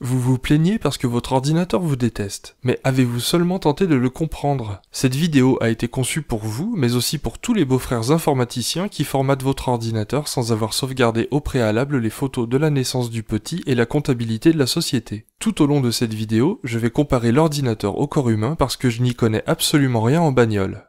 Vous vous plaignez parce que votre ordinateur vous déteste, mais avez-vous seulement tenté de le comprendre? Cette vidéo a été conçue pour vous, mais aussi pour tous les beaux-frères informaticiens qui formatent votre ordinateur sans avoir sauvegardé au préalable les photos de la naissance du petit et la comptabilité de la société. Tout au long de cette vidéo, je vais comparer l'ordinateur au corps humain parce que je n'y connais absolument rien en bagnole.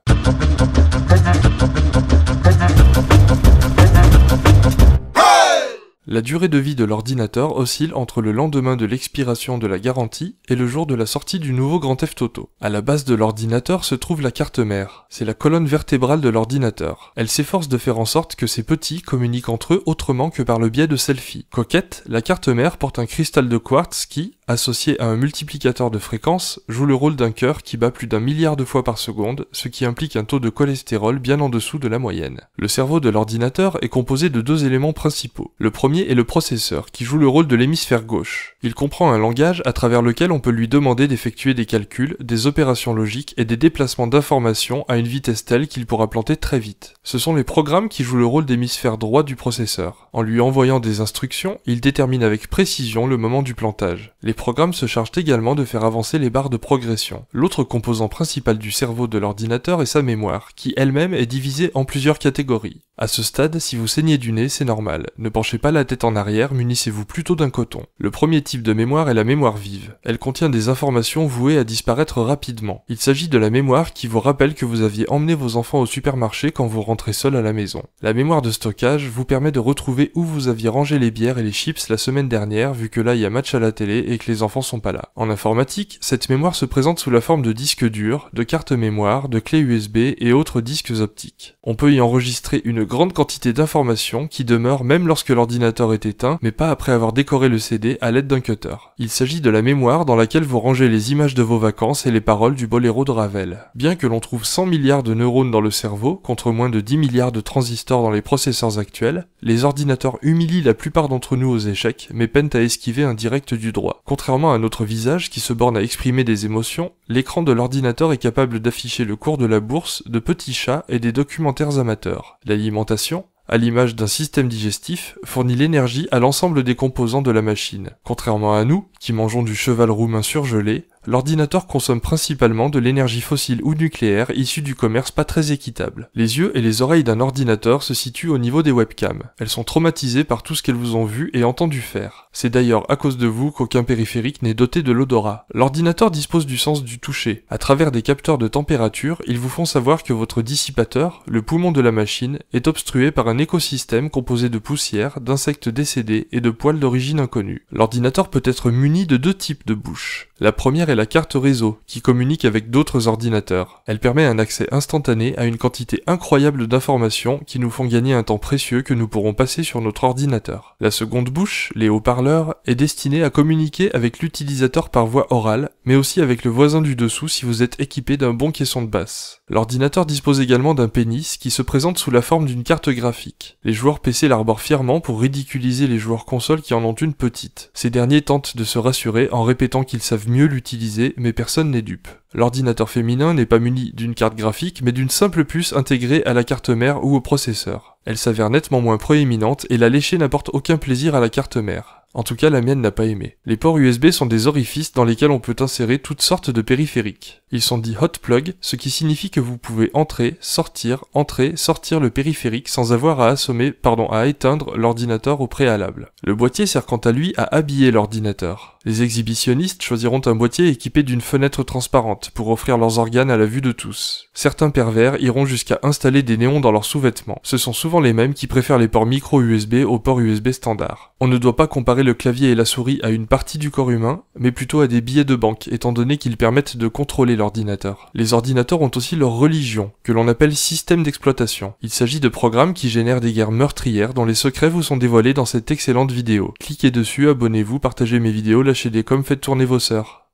La durée de vie de l'ordinateur oscille entre le lendemain de l'expiration de la garantie et le jour de la sortie du nouveau Grand Theft Auto. À la base de l'ordinateur se trouve la carte mère. C'est la colonne vertébrale de l'ordinateur. Elle s'efforce de faire en sorte que ces petits communiquent entre eux autrement que par le biais de selfies. Coquette, la carte mère porte un cristal de quartz qui, associé à un multiplicateur de fréquence, joue le rôle d'un cœur qui bat plus d'un milliard de fois par seconde, ce qui implique un taux de cholestérol bien en dessous de la moyenne. Le cerveau de l'ordinateur est composé de deux éléments principaux. Le premier est le processeur, qui joue le rôle de l'hémisphère gauche. Il comprend un langage à travers lequel on peut lui demander d'effectuer des calculs, des opérations logiques et des déplacements d'informations à une vitesse telle qu'il pourra planter très vite. Ce sont les programmes qui jouent le rôle d'hémisphère droit du processeur. En lui envoyant des instructions, il détermine avec précision le moment du plantage. Programmes se chargent également de faire avancer les barres de progression. L'autre composant principal du cerveau de l'ordinateur est sa mémoire, qui elle-même est divisée en plusieurs catégories. À ce stade, si vous saignez du nez, c'est normal. Ne penchez pas la tête en arrière, munissez-vous plutôt d'un coton. Le premier type de mémoire est la mémoire vive. Elle contient des informations vouées à disparaître rapidement. Il s'agit de la mémoire qui vous rappelle que vous aviez emmené vos enfants au supermarché quand vous rentrez seul à la maison. La mémoire de stockage vous permet de retrouver où vous aviez rangé les bières et les chips la semaine dernière vu que là il y a match à la télé et que les enfants sont pas là. En informatique, cette mémoire se présente sous la forme de disques durs, de cartes mémoire, de clés USB et autres disques optiques. On peut y enregistrer une grande quantité d'informations qui demeurent même lorsque l'ordinateur est éteint, mais pas après avoir décoré le CD à l'aide d'un cutter. Il s'agit de la mémoire dans laquelle vous rangez les images de vos vacances et les paroles du boléro de Ravel. Bien que l'on trouve 100 milliards de neurones dans le cerveau, contre moins de 10 milliards de transistors dans les processeurs actuels, les ordinateurs humilient la plupart d'entre nous aux échecs, mais peinent à esquiver un direct du droit. Contrairement à notre visage qui se borne à exprimer des émotions, l'écran de l'ordinateur est capable d'afficher le cours de la bourse, de petits chats et des documentaires amateurs. L'alimentation, à l'image d'un système digestif, fournit l'énergie à l'ensemble des composants de la machine. Contrairement à nous, qui mangeons du cheval roumain surgelé, l'ordinateur consomme principalement de l'énergie fossile ou nucléaire issue du commerce pas très équitable. Les yeux et les oreilles d'un ordinateur se situent au niveau des webcams. Elles sont traumatisées par tout ce qu'elles vous ont vu et entendu faire. C'est d'ailleurs à cause de vous qu'aucun périphérique n'est doté de l'odorat. L'ordinateur dispose du sens du toucher. À travers des capteurs de température, ils vous font savoir que votre dissipateur, le poumon de la machine, est obstrué par un écosystème composé de poussière, d'insectes décédés et de poils d'origine inconnue. L'ordinateur peut être muni de deux types de bouches. La première est la carte réseau, qui communique avec d'autres ordinateurs. Elle permet un accès instantané à une quantité incroyable d'informations qui nous font gagner un temps précieux que nous pourrons passer sur notre ordinateur. La seconde bouche, les haut-parleurs, est destinée à communiquer avec l'utilisateur par voie orale, mais aussi avec le voisin du dessous si vous êtes équipé d'un bon caisson de basse. L'ordinateur dispose également d'un pénis qui se présente sous la forme d'une carte graphique. Les joueurs PC l'arborent fièrement pour ridiculiser les joueurs console qui en ont une petite. Ces derniers tentent de se rassurer en répétant qu'ils mieux l'utiliser, mais personne n'est dupe. L'ordinateur féminin n'est pas muni d'une carte graphique, mais d'une simple puce intégrée à la carte mère ou au processeur. Elle s'avère nettement moins proéminente et la lécher n'apporte aucun plaisir à la carte mère. En tout cas, la mienne n'a pas aimé. Les ports USB sont des orifices dans lesquels on peut insérer toutes sortes de périphériques. Ils sont dits hot plug, ce qui signifie que vous pouvez entrer, sortir, entrer, sortir le périphérique sans avoir à assommer, pardon, à éteindre l'ordinateur au préalable. Le boîtier sert quant à lui à habiller l'ordinateur. Les exhibitionnistes choisiront un boîtier équipé d'une fenêtre transparente pour offrir leurs organes à la vue de tous. Certains pervers iront jusqu'à installer des néons dans leurs sous-vêtements. Ce sont souvent les mêmes qui préfèrent les ports micro USB aux ports USB standard. On ne doit pas comparer le clavier et la souris à une partie du corps humain, mais plutôt à des billets de banque, étant donné qu'ils permettent de contrôler l'ordinateur. Les ordinateurs ont aussi leur religion, que l'on appelle système d'exploitation. Il s'agit de programmes qui génèrent des guerres meurtrières dont les secrets vous sont dévoilés dans cette excellente vidéo. Cliquez dessus, abonnez-vous, partagez mes vidéos, lâchez des coms, faites tourner vos sœurs.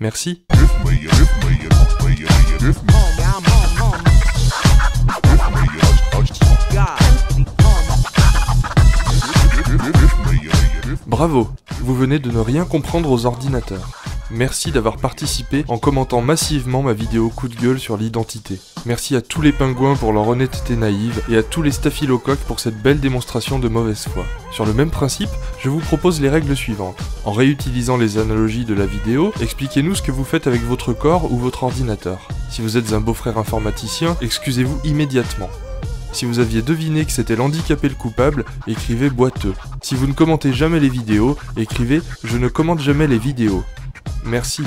Merci. Bravo, vous venez de ne rien comprendre aux ordinateurs. Merci d'avoir participé en commentant massivement ma vidéo coup de gueule sur l'identité. Merci à tous les pingouins pour leur honnêteté naïve et à tous les staphylocoques pour cette belle démonstration de mauvaise foi. Sur le même principe, je vous propose les règles suivantes. En réutilisant les analogies de la vidéo, expliquez-nous ce que vous faites avec votre corps ou votre ordinateur. Si vous êtes un beau-frère informaticien, excusez-vous immédiatement. Si vous aviez deviné que c'était l'handicapé le coupable, écrivez boiteux. Si vous ne commentez jamais les vidéos, écrivez je ne commente jamais les vidéos. Merci.